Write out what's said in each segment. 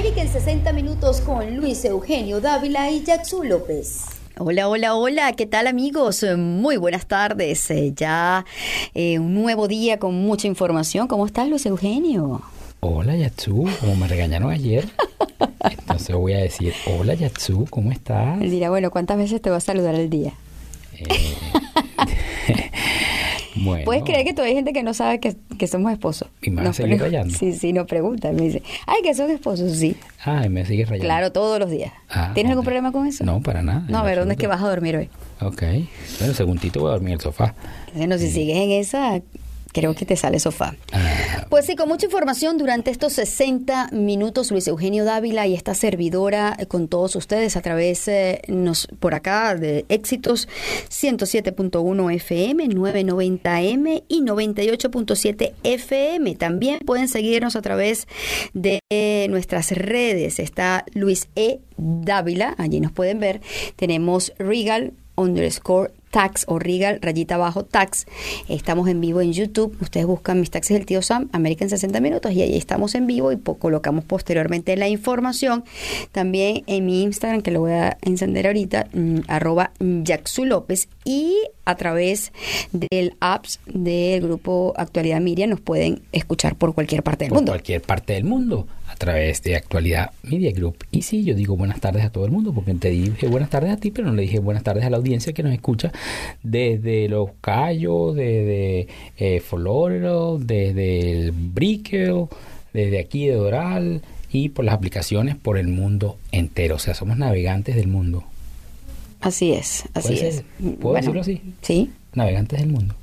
América en 60 minutos con Luis Eugenio Dávila y Jackson López. Hola, hola, hola, ¿qué tal amigos? Muy buenas tardes. Eh, ya eh, un nuevo día con mucha información. ¿Cómo estás, Luis Eugenio? Hola, Yatsu, como me regañaron ayer. Entonces voy a decir, hola, Yatsu, ¿cómo estás? Él dirá, bueno, ¿cuántas veces te va a saludar al día? Eh, bueno. ¿Puedes creer que todavía hay gente que no sabe que, somos esposos? Y me seguir rayando. Sí, sí, no pregunta. Me dice, ay, que son esposos, sí. Ah, me sigue rayando. Claro, todos los días. Ah, ¿Tienes algún problema con eso? No, para nada. No, a ver, ¿dónde es que vas a dormir hoy? Ok. Bueno, segundito voy a dormir en el sofá. Bueno, si sigues en esa, creo que te sale sofá. Pues sí, con mucha información durante estos 60 minutos, Luis Eugenio Dávila y esta servidora eh, con todos ustedes a través eh, nos, por acá de éxitos 107.1 FM, 990M y 98.7 FM. También pueden seguirnos a través de nuestras redes. Está Luis E. Dávila, allí nos pueden ver. Tenemos Regal underscore tax o Regal rayita abajo tax. Estamos en vivo en YouTube. Ustedes buscan mis taxis del tío Sam, América en 60 minutos y ahí estamos en vivo y colocamos posteriormente la información. También en mi Instagram, que lo voy a encender ahorita, mm, arroba Jacksu López y a través del apps del grupo Actualidad Miriam nos pueden escuchar por cualquier parte del por mundo. cualquier parte del mundo a través de Actualidad Media Group. Y sí, yo digo buenas tardes a todo el mundo porque te dije buenas tardes a ti, pero no le dije buenas tardes a la audiencia que nos escucha desde Los Cayos, desde eh, Florida, desde el Brickell, desde aquí de Doral y por las aplicaciones por el mundo entero. O sea, somos navegantes del mundo. Así es, así es. ¿Puedo decirlo así? Sí. Navegantes del mundo.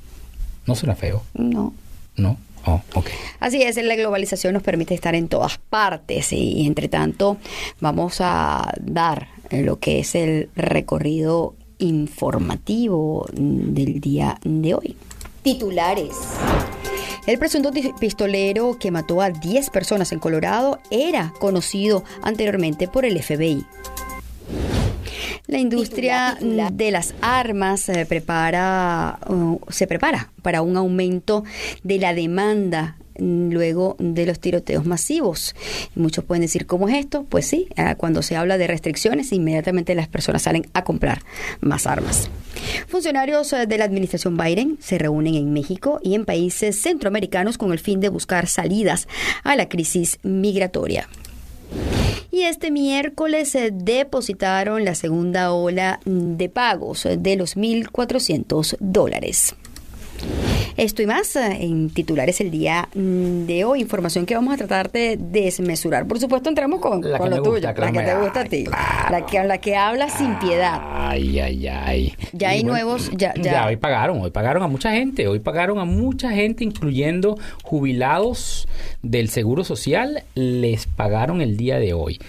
¿No suena feo? No. No. Oh, okay. Así es, la globalización nos permite estar en todas partes y entre tanto vamos a dar lo que es el recorrido informativo del día de hoy. Titulares. El presunto pistolero que mató a 10 personas en Colorado era conocido anteriormente por el FBI. La industria de las armas uh, se prepara para un aumento de la demanda luego de los tiroteos masivos. Muchos pueden decir, ¿cómo es esto? Pues sí, ah, cuando se habla de restricciones, inmediatamente las personas salen a comprar más armas. Funcionarios eh, de la administración Biden se reúnen en México y en países centroamericanos con el fin de buscar salidas a la crisis migratoria. Y este miércoles se depositaron la segunda ola de pagos de los 1.400 dólares. Esto y más eh, en titulares el día mm, de hoy. Información que vamos a tratar de desmesurar. Por supuesto, entramos con, lo tuyo, la que te gusta a ti. La, que, la que habla sin piedad. Ay, ay, ay. Ya hay nuevos. Ya, ya. hoy pagaron, hoy pagaron a mucha gente. Hoy pagaron a mucha gente, incluyendo jubilados del Seguro Social. Les pagaron el día de hoy.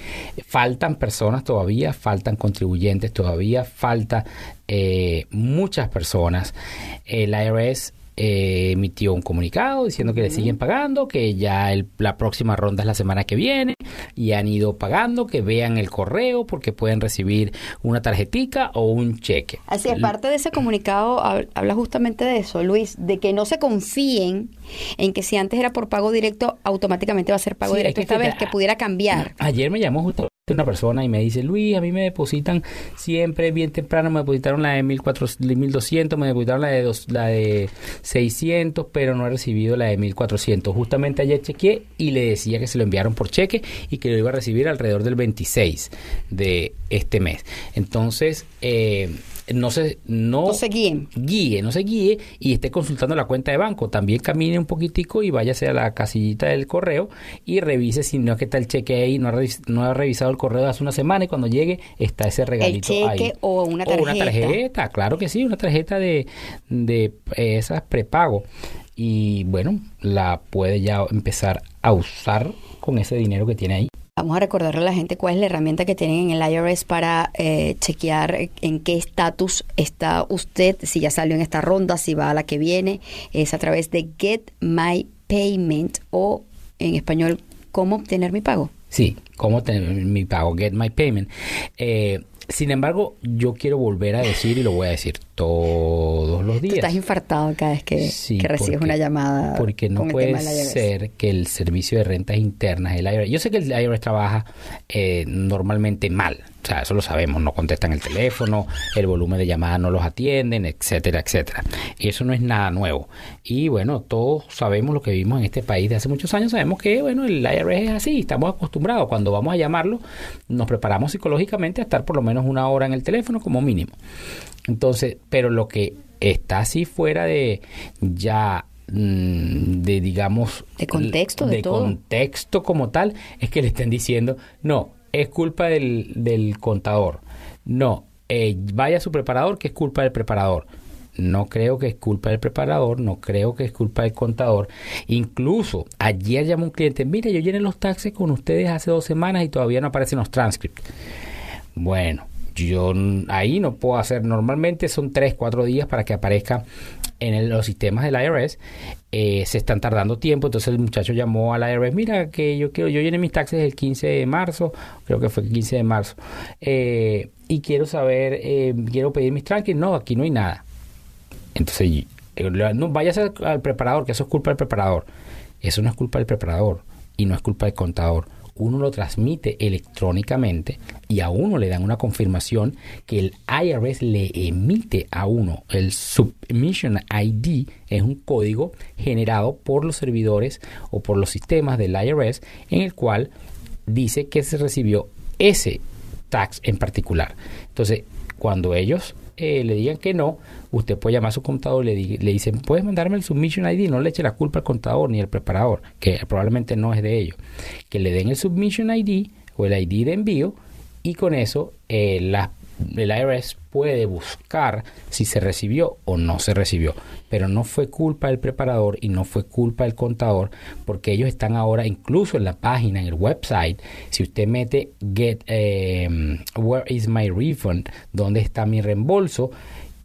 Faltan personas todavía, faltan contribuyentes todavía, falta eh, muchas personas. El IRS eh, emitió un comunicado diciendo que le siguen pagando, que ya la próxima ronda es la semana que viene y han ido pagando, que vean el correo porque pueden recibir una tarjetica o un cheque. Así es, parte de ese comunicado habla justamente de eso, Luis, de que no se confíen en que si antes era por pago directo, automáticamente va a ser pago directo esta vez, que pudiera cambiar. Ayer me llamó justo una persona y me dice, Luis, a mí me depositan siempre bien temprano, me depositaron la de 1200, me depositaron la de, dos, la de 600, pero no he recibido la de 1400. Justamente ayer chequeé y le decía que se lo enviaron por cheque y que lo iba a recibir alrededor del 26 de este mes. Entonces, eh, no se, no, se guíe. guíe, no se guíe y esté consultando la cuenta de banco. También camine un poquitico y váyase a la casillita del correo y revise si no es que está el cheque ahí, no ha, no ha revisado el correo hace una semana y cuando llegue está ese regalito el cheque o una tarjeta. O una tarjeta, claro que sí, una tarjeta de, de esas prepago. Y bueno, la puede ya empezar a usar con ese dinero que tiene ahí. Vamos a recordarle a la gente cuál es la herramienta que tienen en el IRS para eh, chequear en qué estatus está usted, si ya salió en esta ronda, si va a la que viene. Es a través de Get My Payment o en español, cómo obtener mi pago. Sí, cómo tener mi pago, get my payment. Eh, sin embargo, yo quiero volver a decir y lo voy a decir todos los días. estás infartado cada vez que, recibes una llamada. Porque no puede ser que el servicio de rentas internas, el IRS, yo sé que el IRS trabaja eh, normalmente mal, o sea, eso lo sabemos, no contestan el teléfono, el volumen de llamadas no los atienden, etcétera, etcétera. Y eso no es nada nuevo. Y bueno, todos sabemos lo que vivimos en este país de hace muchos años, sabemos que bueno, el IRS es así, estamos acostumbrados. Cuando vamos a llamarlo, nos preparamos psicológicamente a estar por lo menos una hora en el teléfono como mínimo. Entonces, pero lo que está así fuera de ya mm, de digamos de contexto de, contexto como tal es que le estén diciendo no es culpa del, del contador. No, eh, vaya a su preparador que es culpa del preparador. No creo que es culpa del preparador, no creo que es culpa del contador. Incluso ayer llamó un cliente, mire, yo llené los taxes con ustedes hace dos semanas y todavía no aparecen los transcripts. Bueno, yo ahí no puedo hacer, normalmente son tres, cuatro días para que aparezca en los sistemas del IRS. Eh, se están tardando tiempo, entonces el muchacho llamó al IRS, mira que yo quiero, yo llené mis taxes el 15 de marzo, creo que fue el 15 de marzo, eh, y quiero saber, eh, quiero pedir mis tranquilos, no, aquí no hay nada. Entonces, no vayas al preparador, que eso es culpa del preparador. Eso no es culpa del preparador y no es culpa del contador uno lo transmite electrónicamente y a uno le dan una confirmación que el IRS le emite a uno. El Submission ID es un código generado por los servidores o por los sistemas del IRS en el cual dice que se recibió ese tax en particular. Entonces, cuando ellos eh, le digan que no, usted puede llamar a su contador y le, dicen, puedes mandarme el submission ID, no le eche la culpa al contador ni al preparador, que probablemente no es de ellos. Que le den el submission ID o el ID de envío y con eso eh, la el IRS puede buscar si se recibió o no se recibió, pero no fue culpa del preparador y no fue culpa del contador, porque ellos están ahora incluso en la página, en el website, si usted mete get em, where is my refund, dónde está mi reembolso,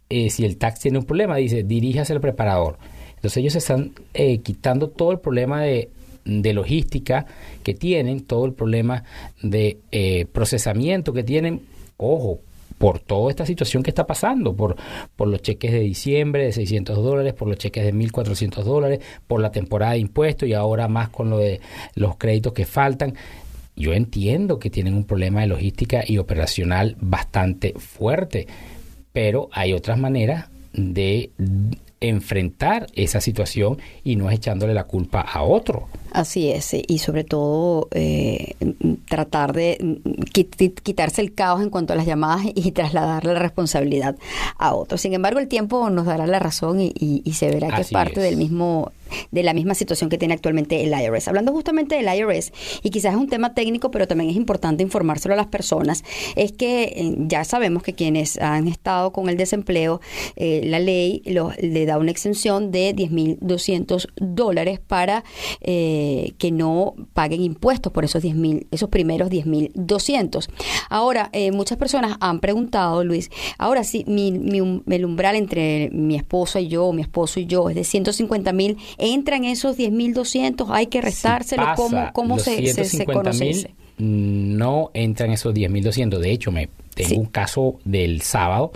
eh, si el tax tiene un problema, dice diríjase al preparador. Entonces ellos están eh, quitando todo el problema de de logística que tienen, todo el problema de eh, procesamiento que tienen, ojo, por toda esta situación que está pasando, por, por los cheques de diciembre de 600 dólares, por los cheques de 1.400 dólares, por la temporada de impuestos y ahora más con lo de los créditos que faltan. Yo entiendo que tienen un problema de logística y operacional bastante fuerte, pero hay otras maneras de enfrentar esa situación y no es echándole la culpa a otro. Así es, y sobre todo eh, tratar de quitarse el caos en cuanto a las llamadas y trasladarle la responsabilidad a otros. Sin embargo, el tiempo nos dará la razón y, se verá que es parte del mismo de la misma situación que tiene actualmente el IRS. Hablando justamente del IRS, y quizás es un tema técnico, pero también es importante informárselo a las personas, es que eh, ya sabemos que quienes han estado con el desempleo, eh, la ley le da una exención de 10.200 dólares para eh, que no paguen impuestos por esos 10.000, esos primeros 10.200. Ahora, muchas personas han preguntado, Luis, ahora sí, mi, mi, el umbral entre mi esposa y yo, mi esposo y yo, es de 150 mil entran esos 10.200, hay que restárselo, ¿cómo, se, se, conoce? No entran esos 10.200, de hecho me tengo un caso del sábado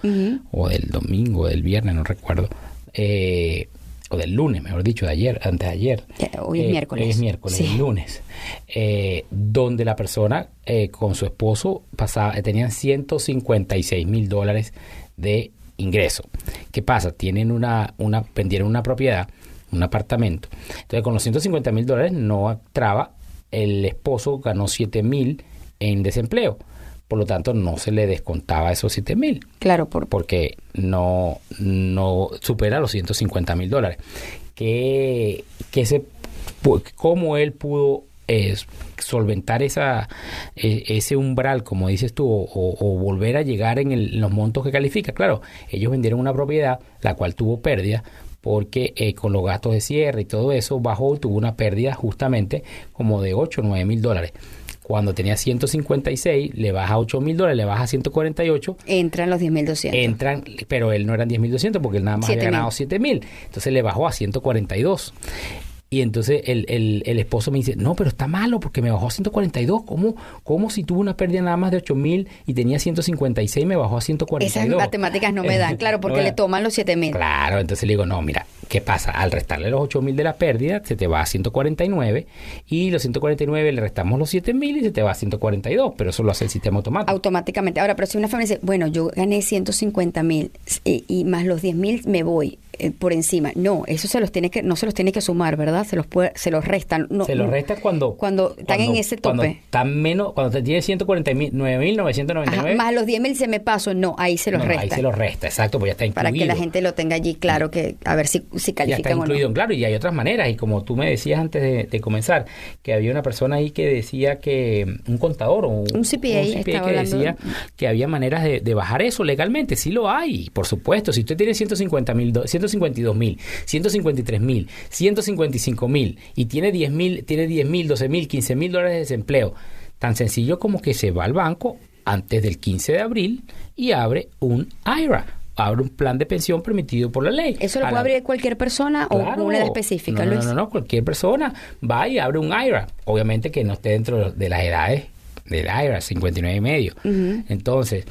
o del domingo, del viernes, no recuerdo. Eh, o del lunes, mejor dicho, de ayer, antes de ayer. Hoy es eh, miércoles. Es miércoles, el lunes. Eh, donde la persona con su esposo pasaba, tenían 156 mil dólares de ingreso. ¿Qué pasa? Tienen una, una, vendieron una propiedad un apartamento. Entonces, con los 150 mil dólares no traba, el esposo ganó 7 mil en desempleo. Por lo tanto, no se le descontaba esos 7 mil. Claro, por... porque no, no supera los 150 mil dólares. Que, que se, ¿Cómo él pudo solventar esa, e, ese umbral, como dices tú, o, volver a llegar en, los montos que califica. Claro, ellos vendieron una propiedad, la cual tuvo pérdida, porque eh, con los gastos de cierre y todo eso bajó tuvo una pérdida justamente como de 8 o 9 mil dólares. Cuando tenía 156, le baja 8 mil dólares, le baja 148. Entran los 10.200. Entran, pero él no eran 10.200 porque él nada más había ganado 7 mil. Entonces le bajó a 142 Y entonces el, el, el, esposo me dice, no, pero está malo porque me bajó a 142. ¿Cómo, cómo si tuvo una pérdida nada más de 8 mil y tenía 156 me bajó a 142? Esas matemáticas no me dan, claro, porque le toman los 7 mil. Claro, entonces le digo, no, mira, ¿qué pasa? Al restarle los 8 mil de la pérdida, se te va a 149 y los 149 le restamos los 7 mil y se te va a 142, pero eso lo hace el sistema automático. Automáticamente. Ahora, pero si una familia dice, bueno, yo gané 150 mil y, y más los 10 mil me voy eh, por encima. No, eso se los tiene que, no se los tiene que sumar, ¿verdad? Se los puede, se los restan. No, se los resta cuando, cuando están en ese tope. Cuando están menos, cuando te tiene 149.999. Más los 10.000 se me paso, no, ahí se los resta. Ahí se los resta, exacto, pues ya está incluido. Para que la gente lo tenga allí claro, que a ver si, si califican ya está incluido, claro, y hay otras maneras. Y como tú me decías antes de, comenzar, que había una persona ahí que decía que, un contador o un, CPA, que decía que había maneras de, de, bajar eso legalmente. Sí lo hay, por supuesto. Si usted tiene 150 mil, 152 mil 153 mil, 155 mil y tiene 10 mil, tiene 10 mil, 12 mil, 15 mil dólares de desempleo, tan sencillo como que se va al banco antes del 15 de abril y abre un IRA abre un plan de pensión permitido por la ley. ¿Eso lo puede abrir cualquier persona o una edad específica, no, Luis? No, no, no, cualquier persona va y abre un IRA. Obviamente que no esté dentro de las edades del IRA, 59 y medio. Entonces,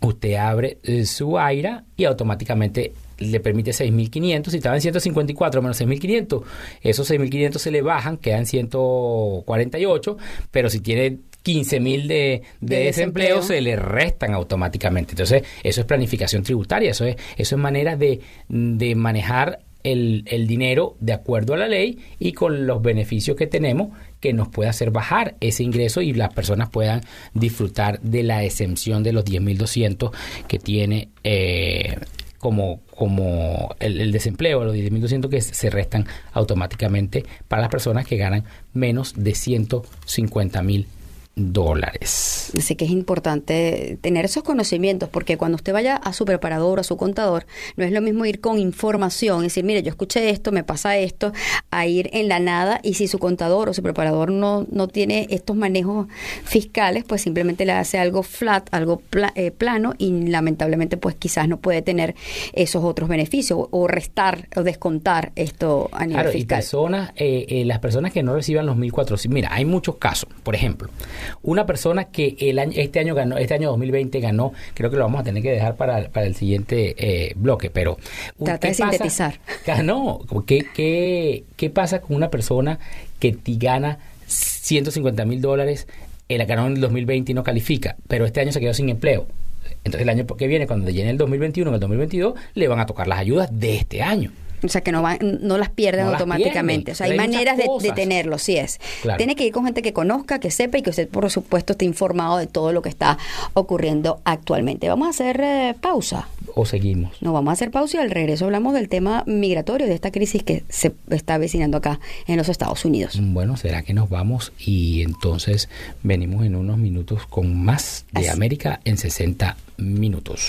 usted abre eh, su IRA y automáticamente le permite 6.500, si estaba en 154 menos 6.500, esos 6.500 se le bajan, quedan 148, pero si tiene 15.000 de, de, desempleo, se le restan automáticamente. Entonces, eso es planificación tributaria, eso es, eso es manera de, de manejar el, el, dinero de acuerdo a la ley y con los beneficios que tenemos que nos puede hacer bajar ese ingreso y las personas puedan disfrutar de la exención de los 10.200 que tiene eh, como, como el, el desempleo, los 10.200 que se restan automáticamente para las personas que ganan menos de 150.000 dólares. Así que es importante tener esos conocimientos porque cuando usted vaya a su preparador o a su contador, no es lo mismo ir con información, y decir, mire, yo escuché esto, me pasa esto, a ir en la nada y si su contador o su preparador no, no tiene estos manejos fiscales, pues simplemente le hace algo flat, algo eh, plano y lamentablemente pues quizás no puede tener esos otros beneficios o restar o descontar esto a nivel fiscal. Y personas, eh, eh, las personas que no reciban los 1.400, mira, hay muchos casos, por ejemplo, una persona que el año, este año ganó, este año 2020 ganó, creo que lo vamos a tener que dejar para, para el siguiente eh, bloque, pero... Trata de sintetizar. Ganó. ¿Qué, qué, ¿Qué pasa con una persona que gana 150 mil dólares, la ganó en el 2020 y no califica, pero este año se quedó sin empleo? Entonces el año que viene, cuando llene el 2021 en el 2022, le van a tocar las ayudas de este año. O sea, que no, no las pierden automáticamente. o sea, hay, maneras de, de, tenerlo, sí es. Tiene que ir con gente que conozca, que sepa y que usted, por supuesto, esté informado de todo lo que está ocurriendo actualmente. Vamos a hacer eh, pausa. ¿O seguimos? No, vamos a hacer pausa y al regreso hablamos del tema migratorio, de esta crisis que se está avecinando acá en los Estados Unidos. Bueno, ¿será que nos vamos y entonces venimos en unos minutos con más de América en 60 minutos?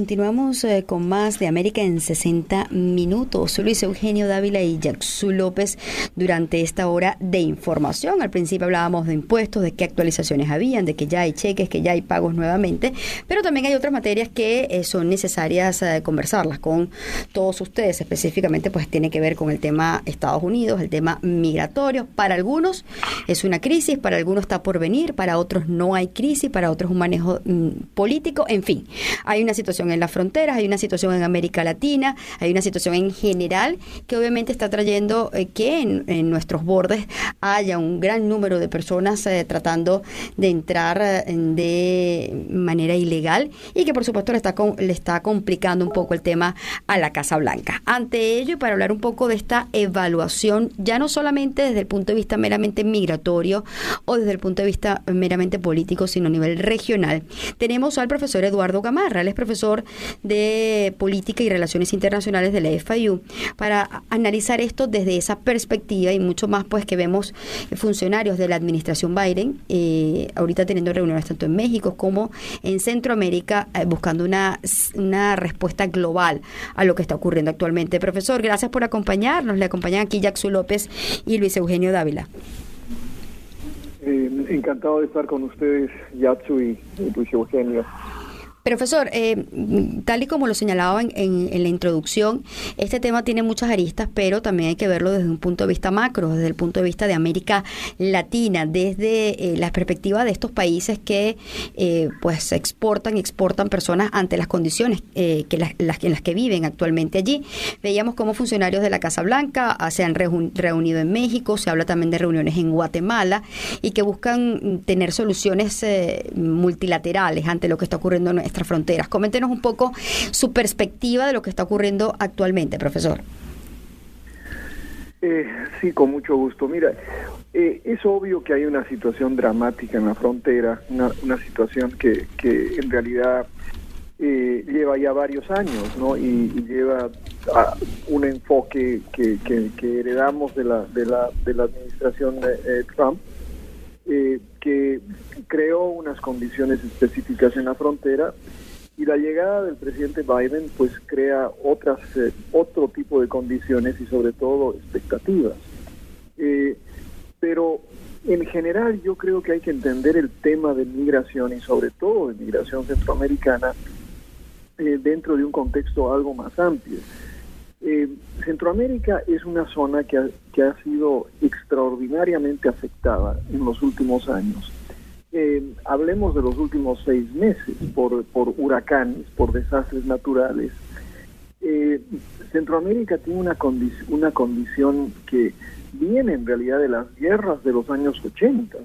continuamos eh, con más de América en 60 minutos. Luis Eugenio Dávila y Jackson López durante esta hora de información. Al principio hablábamos de impuestos, de qué actualizaciones habían, de que ya hay cheques, que ya hay pagos nuevamente, pero también hay otras materias que eh, son necesarias eh, conversarlas con todos ustedes. Específicamente, pues tiene que ver con el tema Estados Unidos, el tema migratorio. Para algunos es una crisis, para algunos está por venir, para otros no hay crisis, para otros un manejo mm, político, en fin. Hay una situación en las fronteras, hay una situación en América Latina, hay una situación en general que obviamente está trayendo eh, que en, nuestros bordes haya un gran número de personas eh, tratando de entrar eh, de manera ilegal y que por supuesto le está, le está complicando un poco el tema a la Casa Blanca. Ante ello, y para hablar un poco de esta evaluación, ya no solamente desde el punto de vista meramente migratorio o desde el punto de vista meramente político, sino a nivel regional, tenemos al profesor Eduardo Gamarra, él es profesor de Política y Relaciones Internacionales de la FIU, para analizar esto desde esa perspectiva y mucho más pues que vemos funcionarios de la administración Biden, eh, ahorita teniendo reuniones tanto en México como en Centroamérica, eh, buscando una, una respuesta global a lo que está ocurriendo actualmente. Profesor, gracias por acompañarnos. Le acompañan aquí Jackson López y Luis Eugenio Dávila. Eh, encantado de estar con ustedes, Yatsu y Luis Eugenio. Profesor, eh, tal y como lo señalaba en, la introducción, este tema tiene muchas aristas, pero también hay que verlo desde un punto de vista macro, desde el punto de vista de América Latina, desde eh, la perspectiva de estos países que eh, pues exportan y exportan personas ante las condiciones que las, en las que viven actualmente allí. Veíamos cómo funcionarios de la Casa Blanca ah, se han reunido en México, se habla también de reuniones en Guatemala y que buscan tener soluciones multilaterales ante lo que está ocurriendo en fronteras. Coméntenos un poco su perspectiva de lo que está ocurriendo actualmente, profesor. Eh, sí, con mucho gusto. Mira, eh, es obvio que hay una situación dramática en la frontera, una, situación que, en realidad eh, lleva ya varios años, ¿no? Y, lleva un enfoque que, heredamos de la, de la, de la administración de Trump, eh, que creó unas condiciones específicas en la frontera y la llegada del presidente Biden pues crea otras eh, otro tipo de condiciones y sobre todo expectativas. Eh, pero en general yo creo que hay que entender el tema de migración y sobre todo de migración centroamericana dentro de un contexto algo más amplio eh, Centroamérica es una zona que ha, que ha sido extraordinariamente afectada en los últimos años. Eh, hablemos de los últimos seis meses por, por huracanes, por desastres naturales. Eh, Centroamérica tiene una, una condición que viene en realidad de las guerras de los años 80.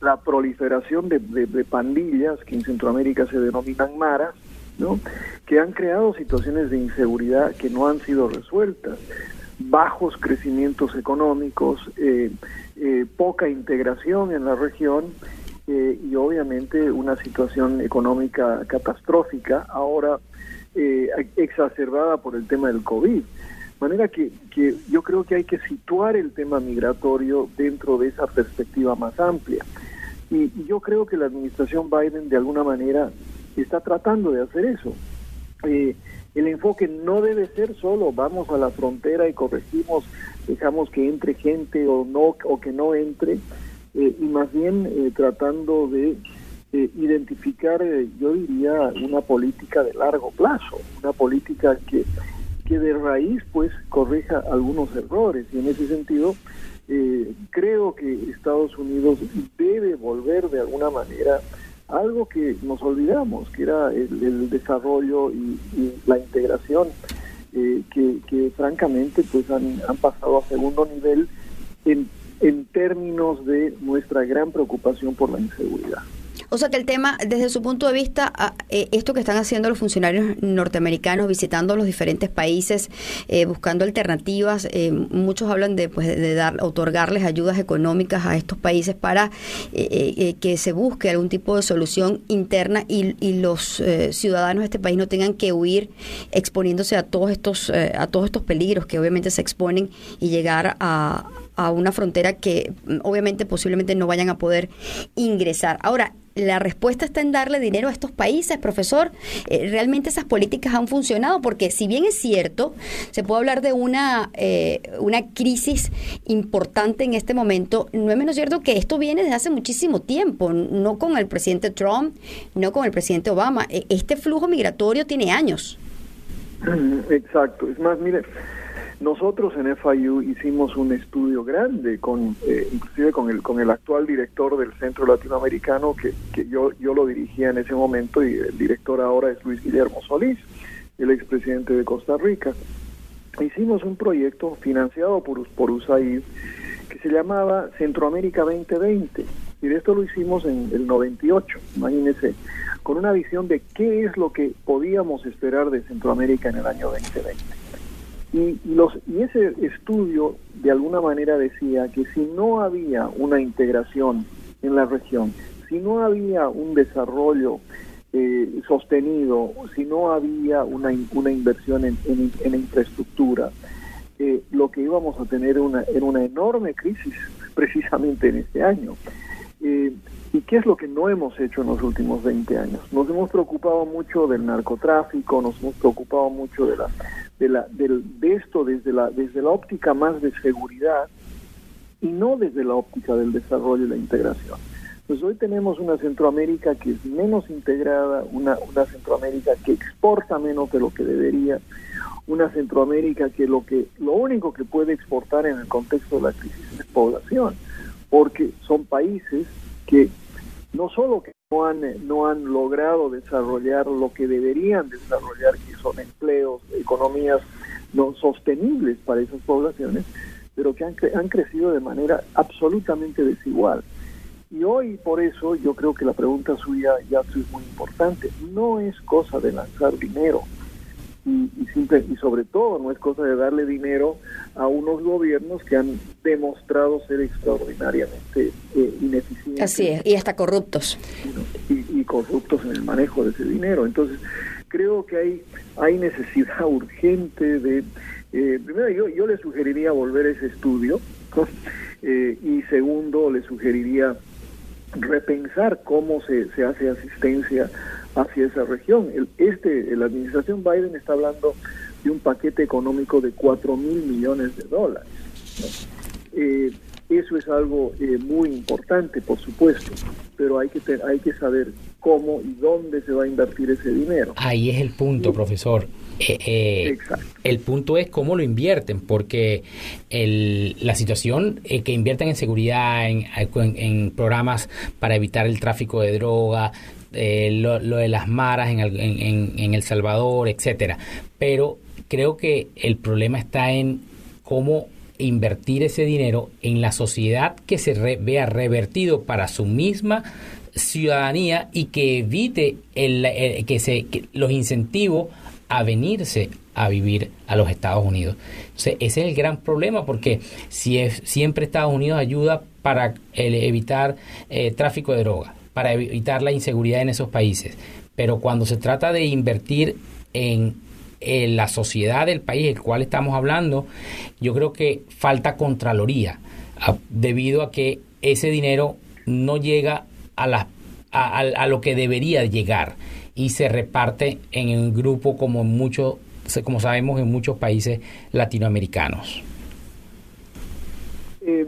La proliferación de, de, pandillas que en Centroamérica se denominan maras, ¿no? que han creado situaciones de inseguridad que no han sido resueltas, bajos crecimientos económicos, eh, eh, poca integración en la región eh, y obviamente una situación económica catastrófica, ahora exacerbada por el tema del COVID. De manera que, que yo creo que hay que situar el tema migratorio dentro de esa perspectiva más amplia. y yo creo que la administración Biden de alguna manera está tratando de hacer eso. Eh, el enfoque no debe ser solo vamos a la frontera y corregimos, dejamos que entre gente o no o que no entre, eh, y más bien eh, tratando de identificar, yo diría, una política de largo plazo, una política que, que de raíz pues corrija algunos errores y en ese sentido creo que Estados Unidos debe volver de alguna manera algo que nos olvidamos, que era el, desarrollo y, la integración, eh, que, francamente pues han, han pasado a segundo nivel en, en términos de nuestra gran preocupación por la inseguridad. O sea que el tema, desde su punto de vista, eh, esto que están haciendo los funcionarios norteamericanos, visitando los diferentes países, eh, buscando alternativas, eh, muchos hablan de, pues, de dar, otorgarles ayudas económicas a estos países para que se busque algún tipo de solución interna y, y los ciudadanos de este país no tengan que huir exponiéndose a todos estos a todos estos peligros que obviamente se exponen y llegar a a una frontera que mm, obviamente posiblemente no vayan a poder ingresar. Ahora, la respuesta está en darle dinero a estos países, profesor. Eh, realmente esas políticas han funcionado porque si bien es cierto, se puede hablar de una, eh, una crisis importante en este momento, no es menos cierto que esto viene desde hace muchísimo tiempo, no con el presidente Trump, no con el presidente Obama. E, este flujo migratorio tiene años. Exacto. Es más, mire, nosotros en FIU hicimos un estudio grande, con eh, inclusive con el, con el actual director del Centro Latinoamericano, que, yo, yo lo dirigía en ese momento, y el director ahora es Luis Guillermo Solís, el expresidente de Costa Rica. Hicimos un proyecto financiado por, por USAID que se llamaba Centroamérica 2020. Y esto lo hicimos en el 98, imagínense, con una visión de qué es lo que podíamos esperar de Centroamérica en el año 2020. Y, los, y ese estudio de alguna manera decía que si no había una integración en la región, si no había un desarrollo eh, sostenido, si no había una, una inversión en, en, infraestructura, eh, lo que íbamos a tener una, era una enorme crisis precisamente en este año. Eh, ¿Y qué es lo que no hemos hecho en los últimos 20 años? Nos hemos preocupado mucho del narcotráfico, nos hemos preocupado mucho de la de, la, de esto desde la, desde la óptica más de seguridad y no desde la óptica del desarrollo y la integración. Pues hoy tenemos una Centroamérica que es menos integrada, una, una Centroamérica que exporta menos de lo que debería, una Centroamérica que lo que lo único que puede exportar en el contexto de la crisis es población, porque son países que no solo que no han, no han logrado desarrollar lo que deberían desarrollar, que son empleos, economías no sostenibles para esas poblaciones, pero que han, han crecido de manera absolutamente desigual. Y hoy, por eso, yo creo que la pregunta suya, ya es muy importante. No es cosa de lanzar dinero, y, simple, y sobre todo no es cosa de darle dinero a unos gobiernos que han demostrado ser extraordinariamente eh, ineficientes. Así es, y hasta corruptos. Y, corruptos en el manejo de ese dinero. Entonces, creo que hay, hay necesidad urgente de... Eh, primero, yo, yo le sugeriría volver a ese estudio eh, y segundo, le sugeriría repensar cómo se, se hace asistencia hacia esa región. El, este, la administración Biden está hablando de un paquete económico de 4 mil millones de dólares. Eh, eso es algo eh, muy importante, por supuesto, pero hay que, hay que saber cómo y dónde se va a invertir ese dinero. Ahí es el punto, profesor. Eh, el punto es cómo lo invierten, porque el, la situación que invierten en seguridad, en, en, programas para evitar el tráfico de droga, eh, lo, de las maras en el, en, El Salvador, etcétera. Pero creo que el problema está en cómo invertir ese dinero en la sociedad que se vea revertido para su misma ciudadanía y que evite el, que se los incentivos a venirse a vivir a los Estados Unidos. ese es el gran problema porque si es, siempre Estados Unidos ayuda para evitar eh, tráfico de drogas, para evitar la inseguridad en esos países. Pero cuando se trata de invertir en, la sociedad del país del cual estamos hablando, yo creo que falta contraloría, debido a que ese dinero no llega a, a, lo que debería llegar y se reparte en un grupo como mucho, como sabemos en muchos países latinoamericanos. Eh,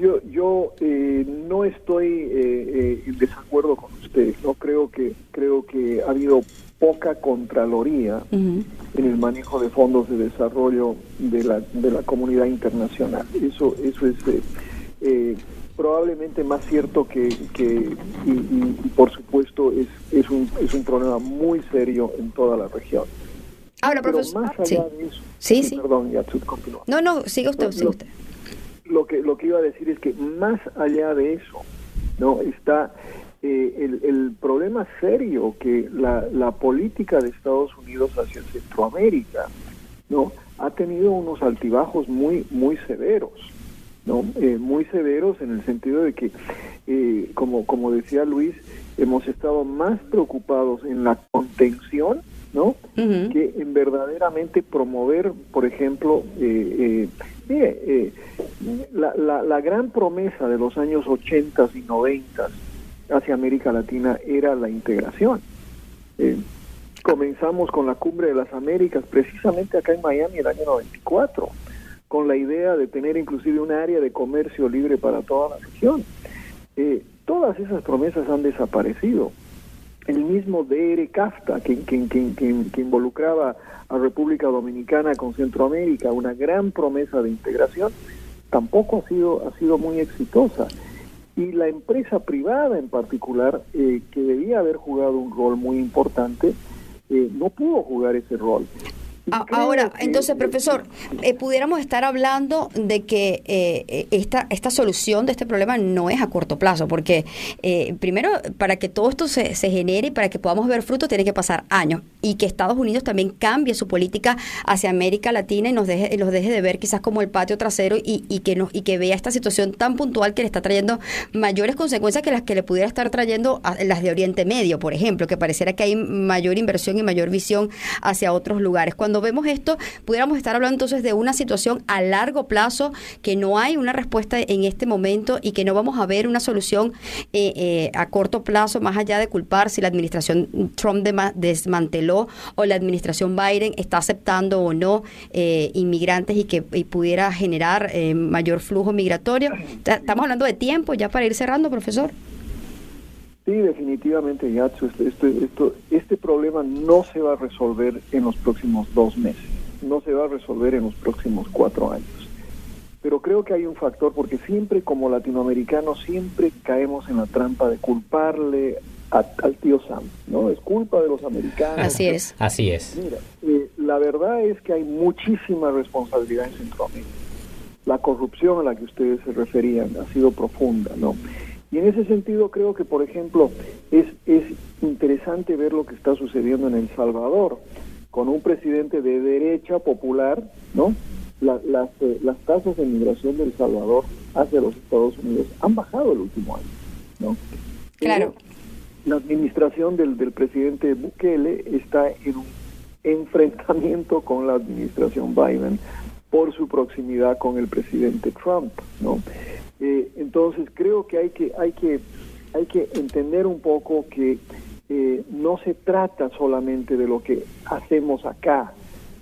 yo, yo eh, no estoy eh, eh, en desacuerdo con usted. No creo que creo que ha habido poca contraloría en el manejo de fondos de desarrollo de la, de la comunidad internacional. Eso eso es probablemente más cierto que, que y, por supuesto es, es, un, es un problema muy serio en toda la región. Ahora, Pero más allá de eso, sí, sí. Perdón, ya continúa. No, no, siga usted, siga usted lo que lo que iba a decir es que más allá de eso no está eh, el, el, problema serio que la, la política de Estados Unidos hacia Centroamérica no ha tenido unos altibajos muy muy severos no eh, muy severos en el sentido de que eh, como como decía Luis hemos estado más preocupados en la contención ¿no? Que en verdaderamente promover, por ejemplo, eh, eh, la, la, gran promesa de los años 80 y 90 hacia América Latina era la integración. Eh, comenzamos con la Cumbre de las Américas, precisamente acá en Miami el año 94, con la idea de tener inclusive un área de comercio libre para toda la región. Eh, todas esas promesas han desaparecido. El mismo DR CAFTA, que, que, involucraba a República Dominicana con Centroamérica, una gran promesa de integración, tampoco ha sido, ha sido muy exitosa. Y la empresa privada en particular, eh, que debía haber jugado un rol muy importante, eh, no pudo jugar ese rol. Ahora, entonces, profesor, eh, pudiéramos estar hablando de que eh, esta, esta solución de este problema no es a corto plazo, porque eh, primero, para que todo esto se, se, genere y para que podamos ver frutos, tiene que pasar años y que Estados Unidos también cambie su política hacia América Latina y nos deje, los deje de ver quizás como el patio trasero y, y, que nos, y que vea esta situación tan puntual que le está trayendo mayores consecuencias que las que le pudiera estar trayendo a, las de Oriente Medio, por ejemplo, que pareciera que hay mayor inversión y mayor visión hacia otros lugares. Cuando vemos esto, pudiéramos estar hablando entonces de una situación a largo plazo, que no hay una respuesta en este momento y que no vamos a ver una solución eh, eh, a corto plazo, más allá de culpar si la administración Trump desmanteló o la administración Biden está aceptando o no eh, inmigrantes y que pudiera generar mayor flujo migratorio. Estamos hablando de tiempo ya para ir cerrando, profesor. Sí, definitivamente, Yatsu, este, este, esto, este problema no se va a resolver en los próximos dos meses, no se va a resolver en los próximos cuatro años. Pero creo que hay un factor, porque siempre como latinoamericanos, siempre caemos en la trampa de culparle al tío Sam, ¿no? Es culpa de los americanos. Así es. Así es. Mira, eh, la verdad es que hay muchísima responsabilidad en Centroamérica. La corrupción a la que ustedes se referían ha sido profunda, ¿no? Y en ese sentido creo que, por ejemplo, es, es interesante ver lo que está sucediendo en El Salvador, con un presidente de derecha popular, ¿no? las, eh, las tasas de migración del Salvador hacia los Estados Unidos han bajado el último año, ¿no? Claro. la administración del, del presidente Bukele está en un enfrentamiento con la administración Biden por su proximidad con el presidente Trump, ¿no? Eh, entonces creo que hay que hay que hay que entender un poco que eh, no se trata solamente de lo que hacemos acá,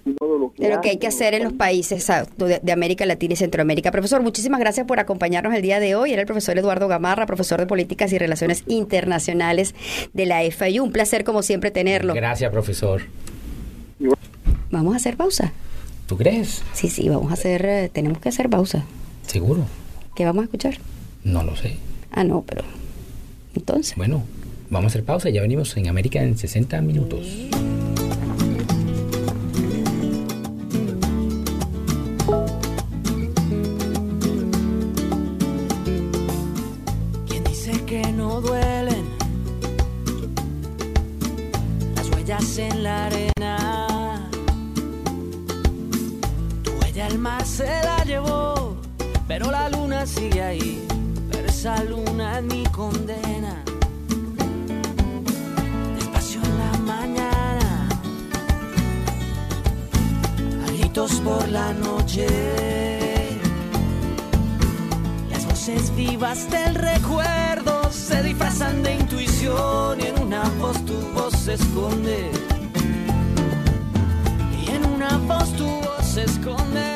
sino de lo que, de lo que hay que hacer en los países de, de, América Latina y Centroamérica. Profesor, muchísimas gracias por acompañarnos el día de hoy. Era el profesor Eduardo Gamarra, profesor de Políticas y Relaciones Internacionales de la FIU. Un placer, como siempre, tenerlo. Gracias, profesor. Vamos a hacer pausa. ¿Tú crees? Sí, sí, vamos a hacer, eh, tenemos que hacer pausa. ¿Seguro? ¿Qué vamos a escuchar? No lo sé. Ah, no, pero. Entonces. Bueno, vamos a hacer pausa. Ya venimos en América en 60 minutos. Sigue ahí, pero esa luna es mi condena. Despacio en la mañana, gritos por la noche. Las voces vivas del recuerdo se disfrazan de intuición y en una voz tu voz se esconde. Y en una voz tu voz se esconde.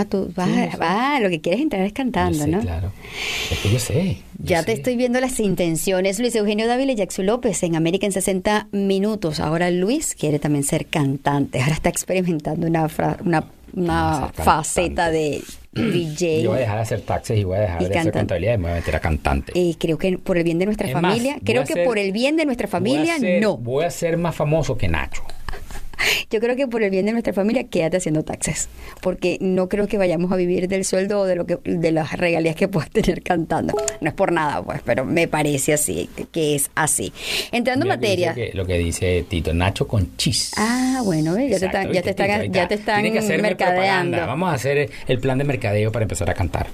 Ah, tú vas, Sí, lo que quieres entrar es cantando, Yo sé, ¿no? Claro. Es que yo sé. yo Ya te estoy viendo las intenciones. Luis Eugenio Dávila y Jackson López en América en 60 minutos. Ahora Luis quiere también ser cantante. Ahora está experimentando una, fra- una, una Ah, faceta de DJ. Yo voy a dejar de hacer taxes y voy a dejar Y de hacer contabilidad y me voy a meter a cantante. Eh, creo que por el bien de nuestra Es familia, creo que ser- por el bien de nuestra Voy familia, ser- no. Voy a ser más famoso que Nacho. Yo creo que por el bien de nuestra familia, quédate haciendo taxes, porque no creo que vayamos a vivir del sueldo o de lo que de las regalías que puedas tener cantando. No es por nada, pues, pero me parece así, que es así. Entrando en Mira materia. que- lo que dice Tito, Nacho con chis. Ah, bueno, ya te están, ya ¿viste, te están, ya está. te están mercadeando. propaganda. Vamos a hacer el plan de mercadeo para empezar a cantar.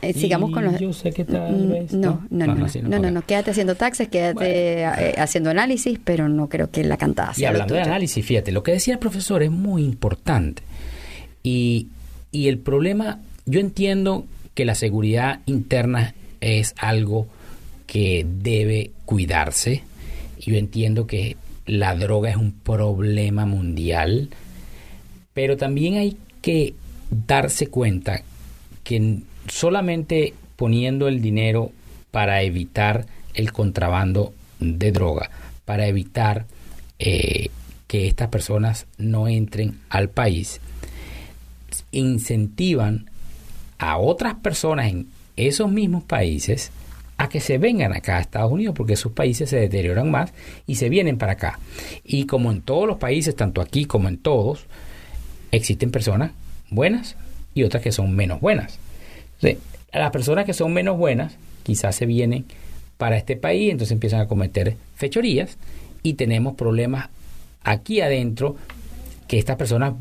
Eh, sigamos Y con los. yo sé que tal Mm, vez, No, no, no, no, no, no, quédate haciendo taxes, quédate eh, haciendo análisis, pero no creo que la cantada Y sea lo hablando de análisis, fíjate, lo que decía el profesor es muy importante. Y, y el problema, yo entiendo que la seguridad interna es algo que debe cuidarse. Yo entiendo que la droga es un problema mundial, pero también hay que darse cuenta que solamente poniendo el dinero para evitar el contrabando de droga, para evitar eh, que estas personas no entren al país, incentivan a otras personas en esos mismos países a que se vengan acá a Estados Unidos porque sus países se deterioran más y se vienen para acá. Y como en todos los países, tanto aquí como en todos, existen personas buenas y otras que son menos buenas. Entonces, las personas que son menos buenas quizás se vienen para este país, entonces empiezan a cometer fechorías y tenemos problemas aquí adentro que estas personas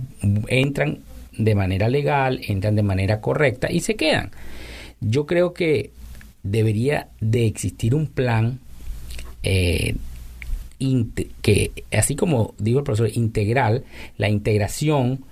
entran de manera legal, entran de manera correcta y se quedan. Yo creo que debería de existir un plan eh, que, así como digo el profesor, integral, la integración,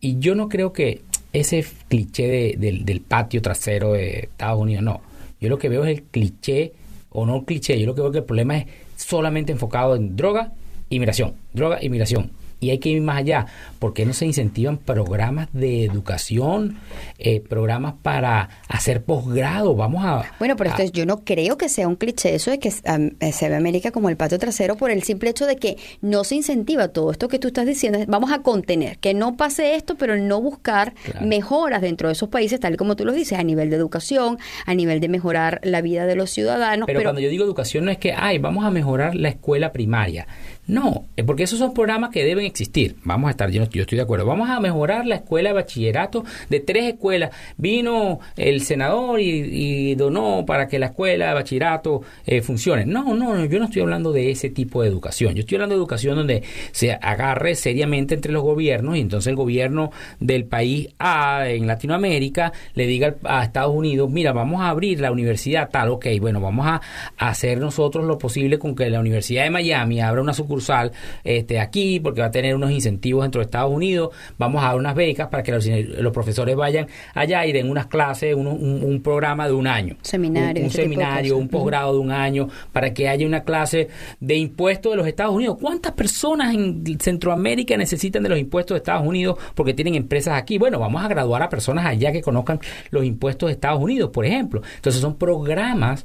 y yo no creo que ese cliché de- del, patio trasero de Estados Unidos, no. Yo lo que veo es el cliché, o no cliché, yo lo que veo que el problema es solamente enfocado en droga, inmigración, droga, inmigración. Y hay que ir más allá, porque no se incentivan programas de educación, eh, programas para hacer posgrado. Vamos a. Bueno, pero esto es- yo no creo que sea un cliché eso de que eh, se ve América como el patio trasero por el simple hecho de que no se incentiva todo esto que tú estás diciendo. Vamos a contener, que no pase esto, pero no buscar Claro. mejoras dentro de esos países, tal como tú lo dices, a nivel de educación, a nivel de mejorar la vida de los ciudadanos. Pero, cuando yo digo educación no es que, ay, vamos a mejorar la escuela primaria. No, es porque esos son programas que deben existir. Vamos a estar, yo, yo estoy de acuerdo. Vamos a mejorar la escuela de bachillerato de tres escuelas. Vino el senador y, donó para que la escuela de bachillerato eh, funcione. No, no, no, yo no estoy hablando de ese tipo de educación. Yo estoy hablando de educación donde se agarre seriamente entre los gobiernos y entonces el gobierno del país A en Latinoamérica le diga a Estados Unidos, mira, vamos a abrir la universidad tal, ok, bueno, vamos a hacer nosotros lo posible con que la Universidad de Miami abra una sucursal este, aquí porque va a tener unos incentivos dentro de Estados Unidos, vamos a dar unas becas para que los, los profesores vayan allá y den unas clases, un, un- un programa de un año. Seminario, Un, un seminario, un posgrado de un año, para que haya una clase de impuestos de los Estados Unidos. ¿Cuántas personas en Centroamérica necesitan de los impuestos de Estados Unidos porque tienen empresas aquí? Bueno, vamos a graduar a personas allá que conozcan los impuestos de Estados Unidos, por ejemplo. Entonces son programas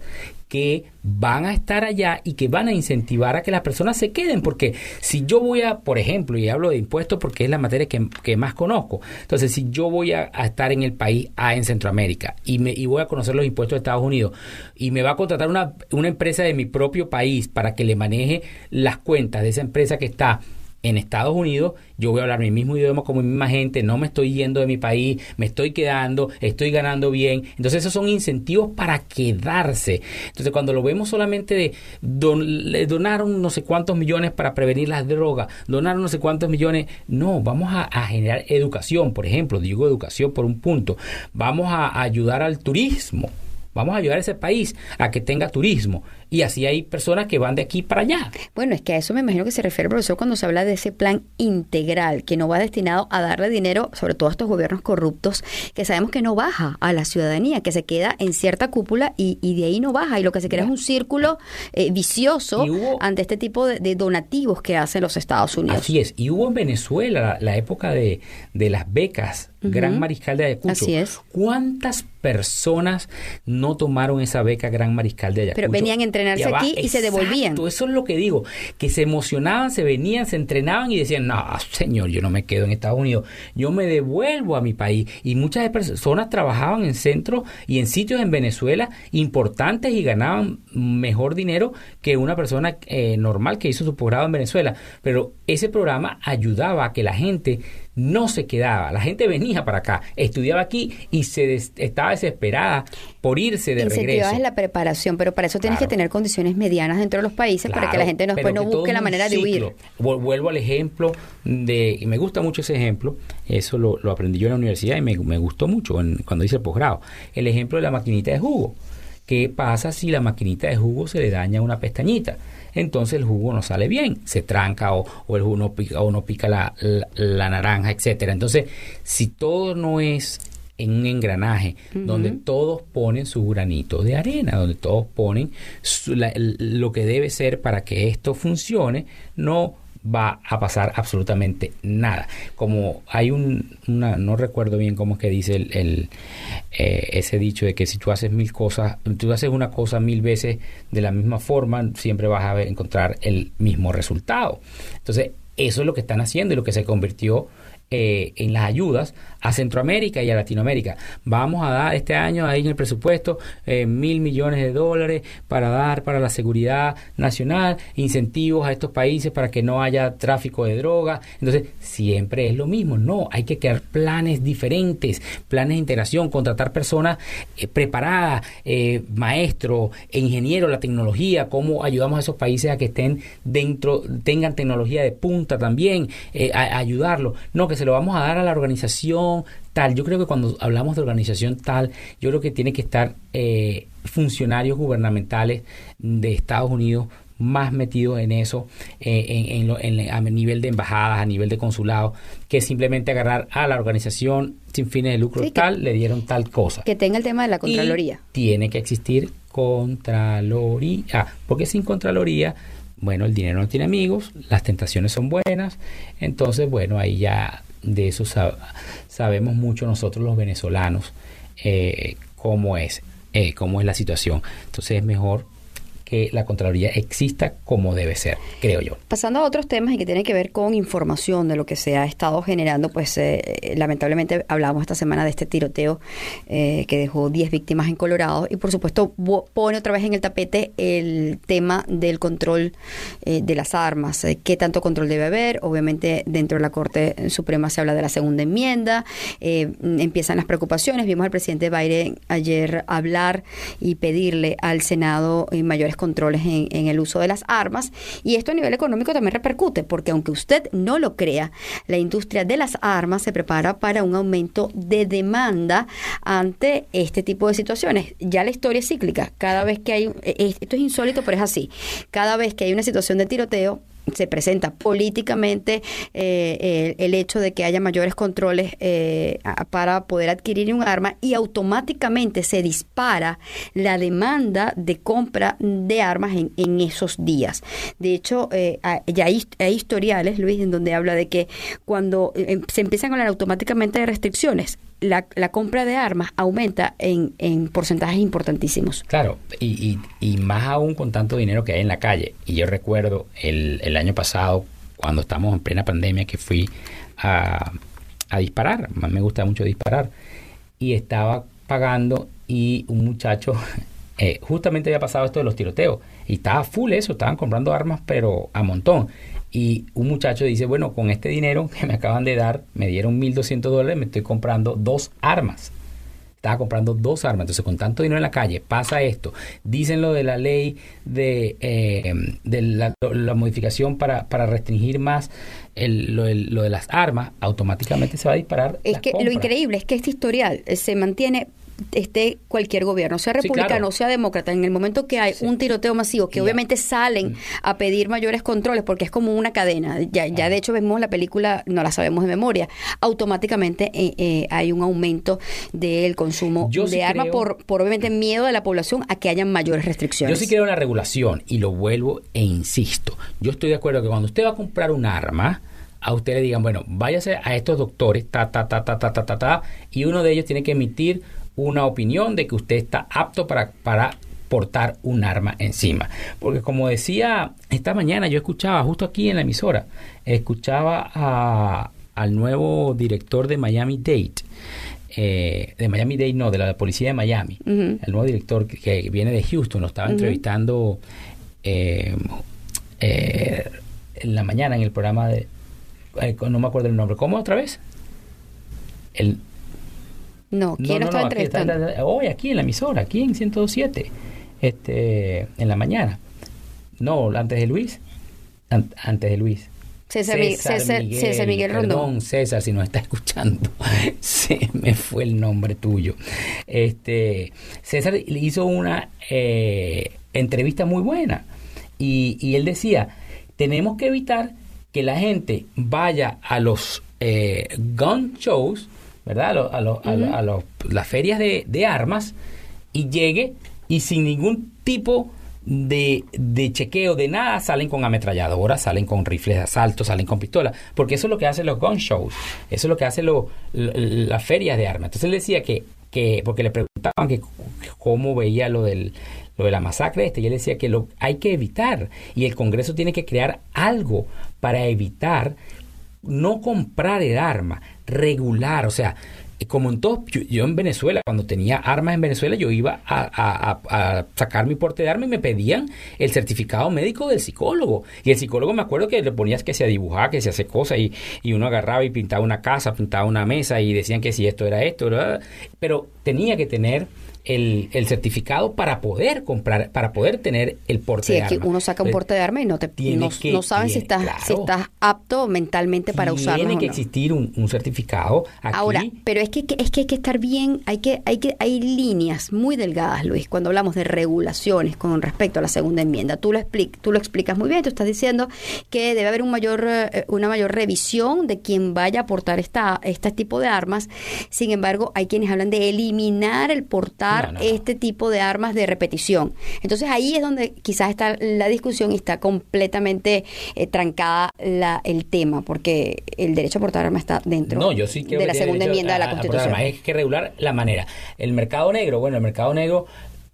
que van a estar allá y que van a incentivar a que las personas se queden, porque si yo voy a, por ejemplo, y hablo de impuestos porque es la materia que, que más conozco, entonces si yo voy a, estar en el país A en Centroamérica y, me, y voy a conocer los impuestos de Estados Unidos y me va a contratar una, una empresa de mi propio país para que le maneje las cuentas de esa empresa que está en Estados Unidos, yo voy a hablar mi mismo idioma como mi misma gente, no me estoy yendo de mi país, me estoy quedando, estoy ganando bien. Entonces esos son incentivos para quedarse. Entonces cuando lo vemos solamente de don- donaron no sé cuántos millones para prevenir las drogas, donaron no sé cuántos millones, no, vamos a, a generar educación, por ejemplo, digo educación por un punto, vamos a ayudar al turismo. Vamos a ayudar a ese país a que tenga turismo. Y así hay personas que van de aquí para allá. Bueno, es que a eso me imagino que se refiere el profesor cuando se habla de ese plan integral, que no va destinado a darle dinero, sobre todo a estos gobiernos corruptos, que sabemos que no baja a la ciudadanía, que se queda en cierta cúpula y, de ahí no baja. Y lo que se crea es un círculo eh, vicioso ante este tipo de, donativos que hacen los Estados Unidos. Así es. Y hubo en Venezuela la, época de, de las becas Gran Mariscal de Ayacucho. Así es. ¿Cuántas personas no tomaron esa beca Gran Mariscal de Ayacucho? Pero venían a entrenarse aquí y se devolvían. Eso es lo que digo, que se emocionaban, se venían, se entrenaban y decían, no, señor, yo no me quedo en Estados Unidos, yo me devuelvo a mi país. Y muchas personas trabajaban en centros y en sitios en Venezuela importantes y ganaban mejor dinero que una persona eh, normal que hizo su posgrado en Venezuela. Pero ese programa ayudaba a que la gente no se quedaba. La gente venía para acá, estudiaba aquí y se estaba desesperada por irse de regreso. es la preparación, pero para eso tienes que tener condiciones medianas dentro de los países para que la gente no, después no busque la manera de huir. Vuelvo al ejemplo de, y me gusta mucho ese ejemplo, eso lo, aprendí yo en la universidad y me, gustó mucho cuando hice el posgrado. El ejemplo de la maquinita de jugo. ¿Qué pasa si la maquinita de jugo se le daña una pestañita? Entonces el jugo no sale bien, se tranca o, el jugo no pica, o no pica la, naranja, etcétera. Entonces, si todo no es en un engranaje donde todos ponen su granito de arena, donde todos ponen lo que debe ser para que esto funcione, no va a pasar absolutamente nada. Como hay un, una, no recuerdo bien cómo es que dice el, eh, ese dicho de que si tú haces mil cosas, tú haces una cosa mil veces de la misma forma, siempre vas a encontrar el mismo resultado. Entonces, eso es lo que están haciendo y lo que se convirtió eh, en las ayudas a Centroamérica y a Latinoamérica. Vamos a dar este año ahí en el presupuesto eh, mil millones de dólares para dar para la seguridad nacional, incentivos a estos países para que no haya tráfico de drogas. Entonces, siempre es lo mismo. No, hay que crear planes diferentes, planes de integración, contratar personas eh, preparadas, eh, maestros, ingenieros, la tecnología, cómo ayudamos a esos países a que estén dentro, tengan tecnología de punta también, a, ayudarlos. No, que se lo vamos a dar a la organización tal. Yo creo que cuando hablamos de organización tal, yo creo que tiene que estar eh, funcionarios gubernamentales de Estados Unidos más metidos en eso, eh, en, a nivel de embajadas, a nivel de consulado, que simplemente agarrar a la organización sin fines de lucro tal, le dieron tal cosa. Que tenga el tema de la Contraloría. tiene que existir Contraloría, ah, porque sin Contraloría, bueno, el dinero no tiene amigos, las tentaciones son buenas, entonces, bueno, ahí ya de eso sabemos mucho nosotros los venezolanos eh, cómo es, eh, cómo es la situación. Entonces es mejor que la Contraloría exista como debe ser, creo yo. Pasando a otros temas y que tienen que ver con información de lo que se ha estado generando, pues eh, lamentablemente hablamos esta semana de este tiroteo eh, que dejó 10 víctimas en Colorado y por supuesto pone otra vez en el tapete el tema del control eh, de las armas. ¿Qué tanto control debe haber? Obviamente dentro de la Corte Suprema se habla de la segunda enmienda, empiezan las preocupaciones, vimos al presidente Biden ayer hablar y pedirle al Senado mayores controles en, el uso de las armas. Y esto a nivel económico también repercute, porque aunque usted no lo crea, la industria de las armas se prepara para un aumento de demanda ante este tipo de situaciones. Ya la historia es cíclica. Cada vez que hay, eh, esto es insólito, pero es así. Cada vez que hay una situación de tiroteo, se presenta políticamente eh, el, hecho de que haya mayores controles eh, para poder adquirir un arma y automáticamente se dispara la demanda de compra de armas en, en esos días. De hecho, eh, ya hay, hay, historiales, Luis, en donde habla de que cuando se empiezan a hablar automáticamente de restricciones, la, compra de armas aumenta en, en porcentajes importantísimos. Claro, y, y, más aún con tanto dinero que hay en la calle. Y yo recuerdo el, el año pasado, cuando estamos en plena pandemia, que fui a, a disparar. Más me gusta mucho disparar. Y estaba pagando y un muchacho, eh, justamente había pasado esto de los tiroteos. Y estaba full eso, estaban comprando armas, pero a montón. Y un muchacho dice, bueno, con este dinero que me acaban de dar, me dieron 1.200 dólares, me estoy comprando dos armas. Estaba comprando dos armas. Entonces, con tanto dinero en la calle, pasa esto. Dicen lo de la ley de, eh, de la, modificación para, para restringir más el, lo, lo, de las armas, automáticamente se va a disparar. Es que lo increíble es que este historial se mantiene esté cualquier gobierno, sea Sí, republicano, claro. sea demócrata, en el momento que hay un tiroteo masivo, que obviamente salen a pedir mayores controles, porque es como una cadena, ya, ya de hecho vemos la película, no la sabemos de memoria, automáticamente eh, eh, hay un aumento del consumo Yo de sí armas creo- por, por obviamente miedo de la población a que hayan mayores restricciones. Yo sí quiero una regulación y lo vuelvo e insisto. Yo estoy de acuerdo que cuando usted va a comprar un arma, a usted le digan, bueno, váyase a estos doctores, ta, ta, ta, ta, ta, ta, ta, ta, y uno de ellos tiene que emitir una opinión de que usted está apto para, para portar un arma encima. Porque como decía esta mañana, yo escuchaba justo aquí en la emisora, escuchaba a- al nuevo director de Miami Dade, eh, de Miami Dade, no, de la policía de Miami, el nuevo director que, que viene de Houston, lo estaba entrevistando eh, eh, en la mañana en el programa de, no me acuerdo el nombre, ¿cómo otra vez? El, No, ¿quién no, no, está no, aquí está- entrevistando? hoy aquí en la emisora, aquí en 107, este, en la mañana. No, antes de Luis. An- antes de Luis. César, Mi- César- César Miguel Rondón. Perdón, César, si nos está escuchando. Se me fue el nombre tuyo. Este, César hizo una eh, entrevista muy buena. Y, y él decía, tenemos que evitar que la gente vaya a los eh, gun shows, ¿verdad? A, lo- a lo- a lo- a los- las ferias de, de armas y llegue y sin ningún tipo de, de chequeo de nada salen con ametralladoras, salen con rifles de asalto, salen con pistolas, porque eso es lo que hacen los gun shows, eso es lo que hacen lo- las ferias de armas. Entonces él decía que, que porque le preguntaban que cómo veía lo del lo de la masacre este y él decía que lo hay que evitar y el Congreso tiene que crear algo para evitar no comprar el arma, regular, o sea, como en todo, yo, yo en Venezuela, cuando tenía armas en Venezuela, yo iba a, sacar mi porte de arma y me pedían el certificado médico del psicólogo. Y el psicólogo me acuerdo que le ponías que se dibujaba, que se hace cosas y, y uno agarraba y pintaba una casa, pintaba una mesa y decían que si esto era esto, pero tenía que tener el, el certificado para poder comprar, para poder tener el porte Sí, de arma. uno saca un porte de arma y no te no, que- no saben si estás claro. si estás apto mentalmente para usarlo. Tiene o que no. existir un, un certificado aquí. Ahora, pero es que, que- es que hay que estar bien, hay que, hay que, hay líneas muy delgadas, Luis, cuando hablamos de regulaciones con respecto a la segunda enmienda. Tú lo expli- tú lo explicas muy bien, tú estás diciendo que debe haber un mayor, eh, una mayor revisión de quien vaya a portar esta, este tipo de armas. Sin embargo, hay quienes hablan de eliminar el portar No, no, no. este tipo de armas de repetición. Entonces ahí es donde quizás está la discusión y está completamente eh, trancada la, el tema, porque el derecho a portar armas está dentro No, yo sí de la segunda enmienda de la a- a Constitución. armas. Hay que regular la manera. El mercado negro, bueno, el mercado negro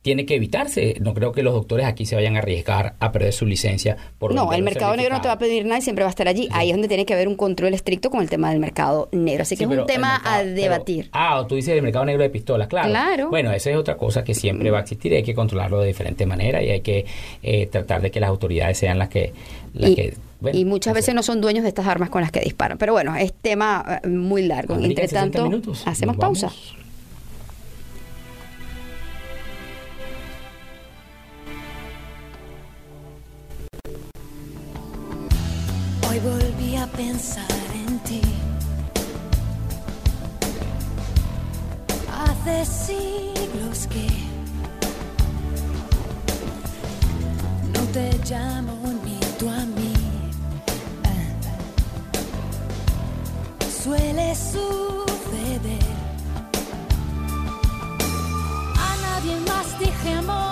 tiene que evitarse. No creo que los doctores aquí se vayan a arriesgar a perder su licencia por No, el mercado negro no te va a pedir nada y siempre va a estar allí. Ahí es donde tiene que haber un control estricto con el tema del mercado negro. Así que Sí, es pero un tema mercado- a pero- debatir. ah, tú dices el mercado negro de pistolas, claro. Claro. Bueno, esa es otra cosa que siempre va a existir. Hay que controlarlo de diferente manera y hay que eh, tratar de que las autoridades sean las que... Las y, que bueno, y muchas veces no son dueños de estas armas con las que disparan. Pero bueno, es tema eh, muy largo. Entre 60 tanto, hacemos pausa. vamos. Volví a pensar en ti. Hace siglos que no te llamo ni tú a mí. Suele suceder. A nadie más dije amor,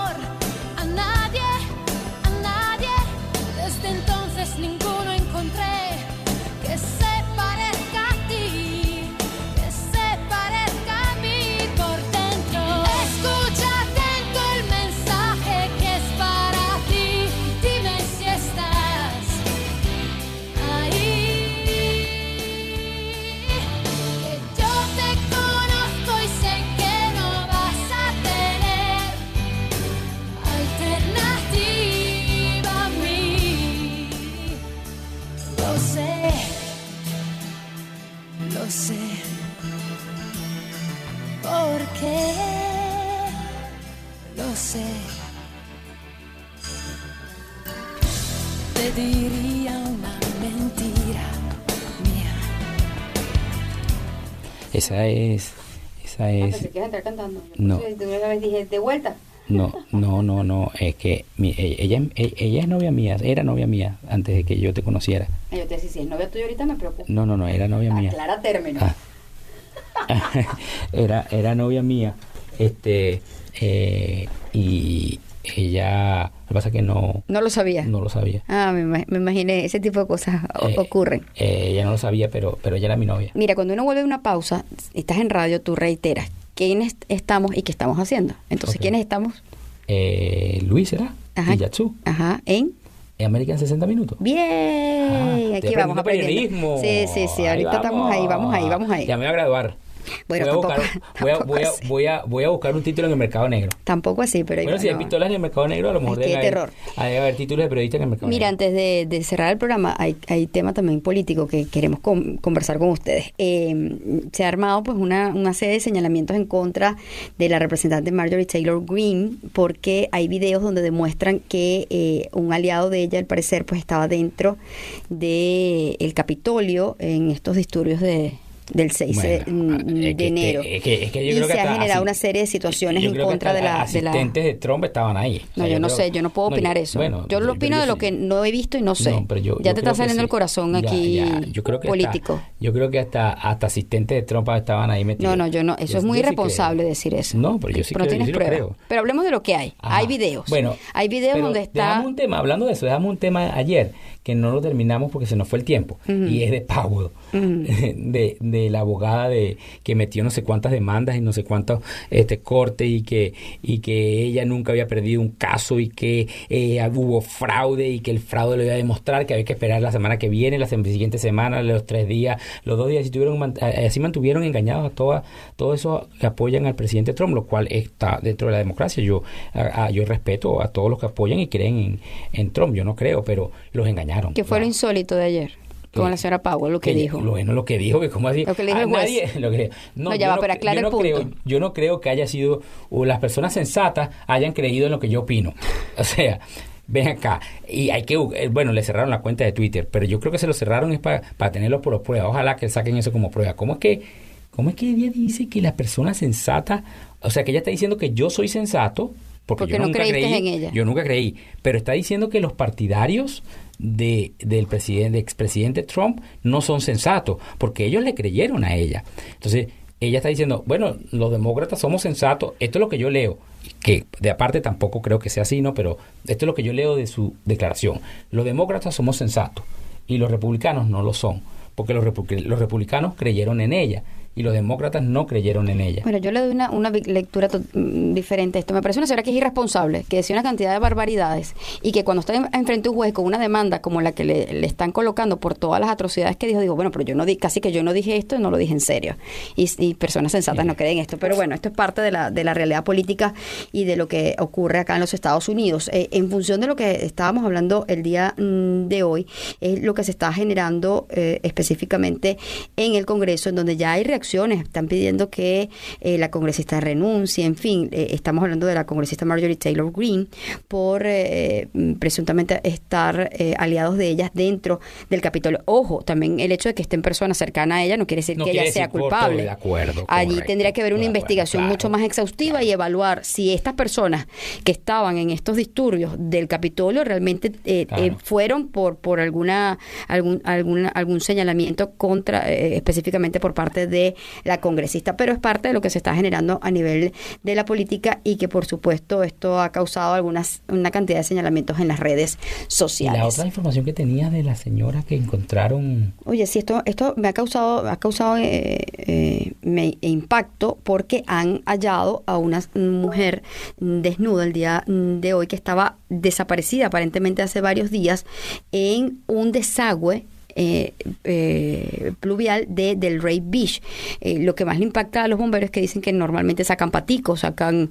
Esa es, esa Esa es... entrar cantando. No. Una vez dije, de vuelta. No, no, no, no. Es que mi- e- ella, e- ella es novia mía, era novia mía antes de que yo te conociera. Y yo te decía, si es novia tuya ahorita me preocupa. No, no, no, era novia mía. Aclara términos. Ah. era, era novia mía. Este, eh, y ella, lo que pasa es que no, No lo sabía. no lo sabía. Ah, me, me imaginé, ese tipo de cosas Eh, ocurren. eh, ella no lo sabía, pero, pero ella era mi novia. Mira, cuando uno vuelve de una pausa, estás en radio, tú reiteras quiénes estamos y qué estamos haciendo. Entonces. ¿quiénes estamos? Eh, Luis era Ajá. y Yatsu. Ajá, en En American 60 minutos. Bien, Ah, aquí vamos aprendiendo aprendiendo. Sí, sí, sí, Ahí ahorita estamos ahí, vamos ahí, vamos ahí. Ya me voy a graduar. Bueno, voy, a tampoco- buscar, voy, a, voy, a, voy, a, voy a buscar un título en el mercado negro. Tampoco así, pero Bueno, si hay no. pistolas en el mercado negro, a lo mejor Es que debe hay haber, terror. debe haber títulos de periodistas en el mercado Mira, negro. antes de, de cerrar el programa, hay, hay tema también político que queremos con- conversar con ustedes. Eh, se ha armado pues una, una serie de señalamientos en contra de la representante Marjorie Taylor Greene porque hay videos donde demuestran que eh, un aliado de ella, al parecer, pues estaba dentro de el Capitolio en estos disturbios de del 6 de- Bueno, es que- de enero. es que- es que yo y creo se ha generado así- una serie de situaciones en contra de la, de la asistentes de Trump estaban ahí. O no, yo no creo- sé, yo no puedo no, opinar yo- eso. bueno, yo lo opino de lo sí. que no he visto y no sé. No, pero yo- ya te está saliendo el corazón aquí ya. Yo creo que político. hasta- yo creo que hasta, hasta asistentes de Trump estaban ahí metidos. no, no, yo no. Eso es muy sí irresponsable decir eso. No, pero yo sí Pero creo, tienes pruebas. creo. Pero hablemos de lo que hay. Hay videos. Bueno, hay videos donde está. Dejamos un tema, hablando de eso, dejamos un tema ayer que no lo terminamos porque se nos fue el tiempo. Y es de Powell, de, de la abogada de que metió no sé cuántas demandas y no sé cuántos este, cortes y que, y que ella nunca había perdido un caso y que eh, hubo fraude y que el fraude lo iba a demostrar, que había que esperar la semana que viene, la siguiente semana, los tres días, los dos días, y tuvieron, así mantuvieron engañados a toda, todos esos que apoyan al presidente Trump, lo cual está dentro de la democracia. Yo, a- a- yo respeto a todos los que apoyan y creen en, en Trump, yo no creo, pero los engañaron. ¿Qué fue lo insólito de ayer? Con la señora Powell, lo que dijo. Bueno, lo que dijo, que como así. Lo que le dijo a el juez. nadie- lo que- no, No, ya yo va, pero aclara yo el no punto. creo- yo no creo que haya sido, o las personas sensatas hayan creído en lo que yo opino. O sea, ven acá. Y hay que, eh, bueno, le cerraron la cuenta de Twitter, pero yo creo que se lo cerraron es para, para tenerlo por prueba. Ojalá que saquen eso como prueba. ¿Cómo es que, cómo es que ella dice que las personas sensatas, o sea, que ella está diciendo que yo soy sensato? Porque, Porque yo no nunca creíste creí, en ella. Yo nunca creí. Pero está diciendo que los partidarios de, del presidente, expresidente Trump no son sensatos, porque ellos le creyeron a ella. Entonces, ella está diciendo, bueno, los demócratas somos sensatos, esto es lo que yo leo, que de aparte tampoco creo que sea así, ¿no? Pero esto es lo que yo leo de su declaración. Los demócratas somos sensatos y los republicanos no lo son, porque los, repu- los republicanos creyeron en ella y los demócratas no creyeron en ella. Bueno, yo le doy una, una lectura mm, diferente a esto. Me parece una señora que es irresponsable, que decía una cantidad de barbaridades y que cuando está en- enfrente a un juez con una demanda como la que le, le están colocando por todas las atrocidades que dijo, digo, bueno, pero yo no di, casi que yo no dije esto, no lo dije en serio. Y, y personas sensatas no creen esto. Pero bueno, esto es parte de la, de la realidad política y de lo que ocurre acá en los Estados Unidos. Eh, en función de lo que estábamos hablando el día mm, de hoy, es lo que se está generando eh, específicamente en el Congreso, en donde ya hay reacciones, están pidiendo que eh, la congresista renuncie, en fin, eh, estamos hablando de la congresista Marjorie Taylor Greene por eh, mm, presuntamente estar eh, aliados de ellas dentro del Capitolio. Ojo, también el hecho de que esté en persona cercana a ella no quiere decir No que ella sea culpable. de acuerdo, Allí correcto, tendría que haber una acuerdo, investigación claro. mucho más exhaustiva y evaluar si estas personas que estaban en estos disturbios del Capitolio realmente eh, Claro. eh, fueron por por alguna algún alguna, algún señalamiento contra eh, específicamente por parte de la congresista, pero es parte de lo que se está generando a nivel de la política y que por supuesto esto ha causado algunas una cantidad de señalamientos en las redes Y sociales. la otra información que tenías de la señora que encontraron Oye, sí, esto, esto me ha causado, ha causado eh, eh, me- impacto porque han hallado a una mujer desnuda el día de hoy que estaba desaparecida aparentemente hace varios días en un desagüe eh, eh, pluvial de Del Rey Beach. Eh, lo que más le impacta a los bomberos es que dicen que normalmente sacan paticos, sacan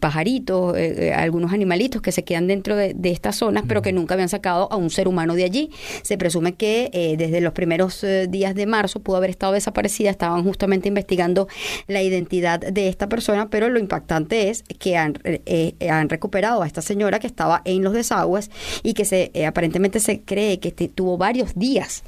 pajaritos, algunos animalitos que se quedan dentro de, de estas zonas, pero que nunca habían sacado a un ser humano de allí. Se presume que desde los primeros días de marzo pudo haber estado desaparecida, estaban justamente investigando la identidad de esta persona, pero lo impactante es que han, han recuperado a esta señora que estaba en los desagües y que se aparentemente se cree que este- tuvo varios días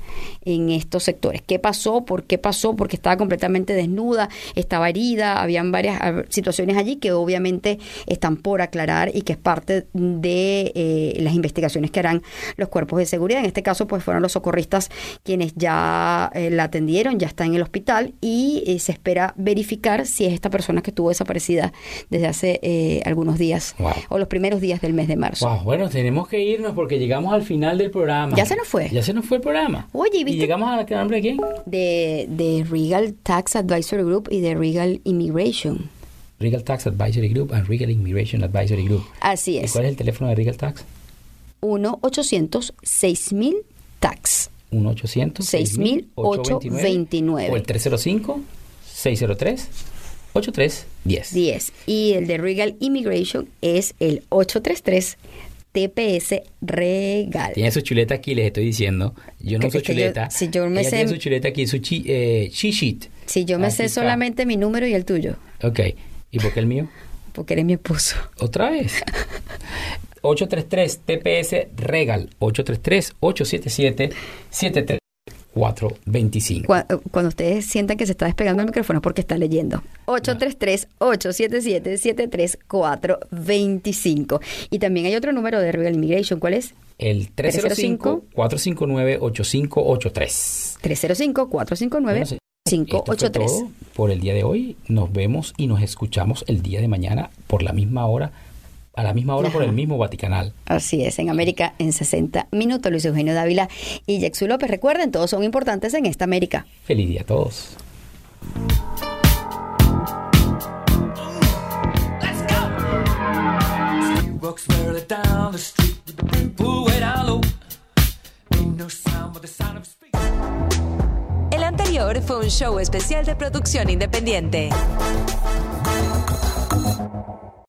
en estos sectores. ¿Qué pasó? ¿Por qué pasó? Porque estaba completamente desnuda, estaba herida, habían varias ah, situaciones allí que obviamente están por aclarar y que es parte de eh, las investigaciones que harán los cuerpos de seguridad. En este caso, pues fueron los socorristas quienes ya eh, la atendieron, ya está en el hospital y eh, se espera verificar si es esta persona que estuvo desaparecida desde hace algunos días Wow. o los primeros días del mes de marzo. Wow, bueno, tenemos que irnos porque llegamos al final del programa. Ya se nos fue. Ya se nos fue el programa. Oye, ¿y ¿y viste- llegamos a la nombre de quién? De, de Regal Tax Advisory Group y de Regal Immigration. Regal Tax Advisory Group and Regal Immigration Advisory Group. Así ¿Y es. cuál es el teléfono de Regal Tax? 1-800-6000 Tax. 1 800 6829. o el 305 603 8310. 10. Y el de Regal Immigration es el 833 TPS Regal. Tiene su chuleta aquí, les estoy diciendo. Yo no uso chuleta. Si yo me sé... Tiene su chuleta aquí, su chi, eh, chi sheet. Si yo me sé solamente mi número y el tuyo. Ok. ¿Y por qué el mío? Porque eres mi esposo. ¿Otra vez? 833 TPS Regal. 833 877 73 eh, cuando ustedes sientan que se está despegando el micrófono porque está leyendo. 833-877-73425. Y también hay otro número de Real Immigration. ¿Cuál es? El 305-459-8583. 305-459-8583. Por el día de hoy, nos vemos y nos escuchamos el día de mañana por la misma hora a la misma hora por el mismo Vaticanal. Así es, en América en 60 minutos. Luis Eugenio Dávila y Jackson López. Recuerden, todos son importantes en esta América. Feliz día a todos. El anterior fue un show especial de producción independiente.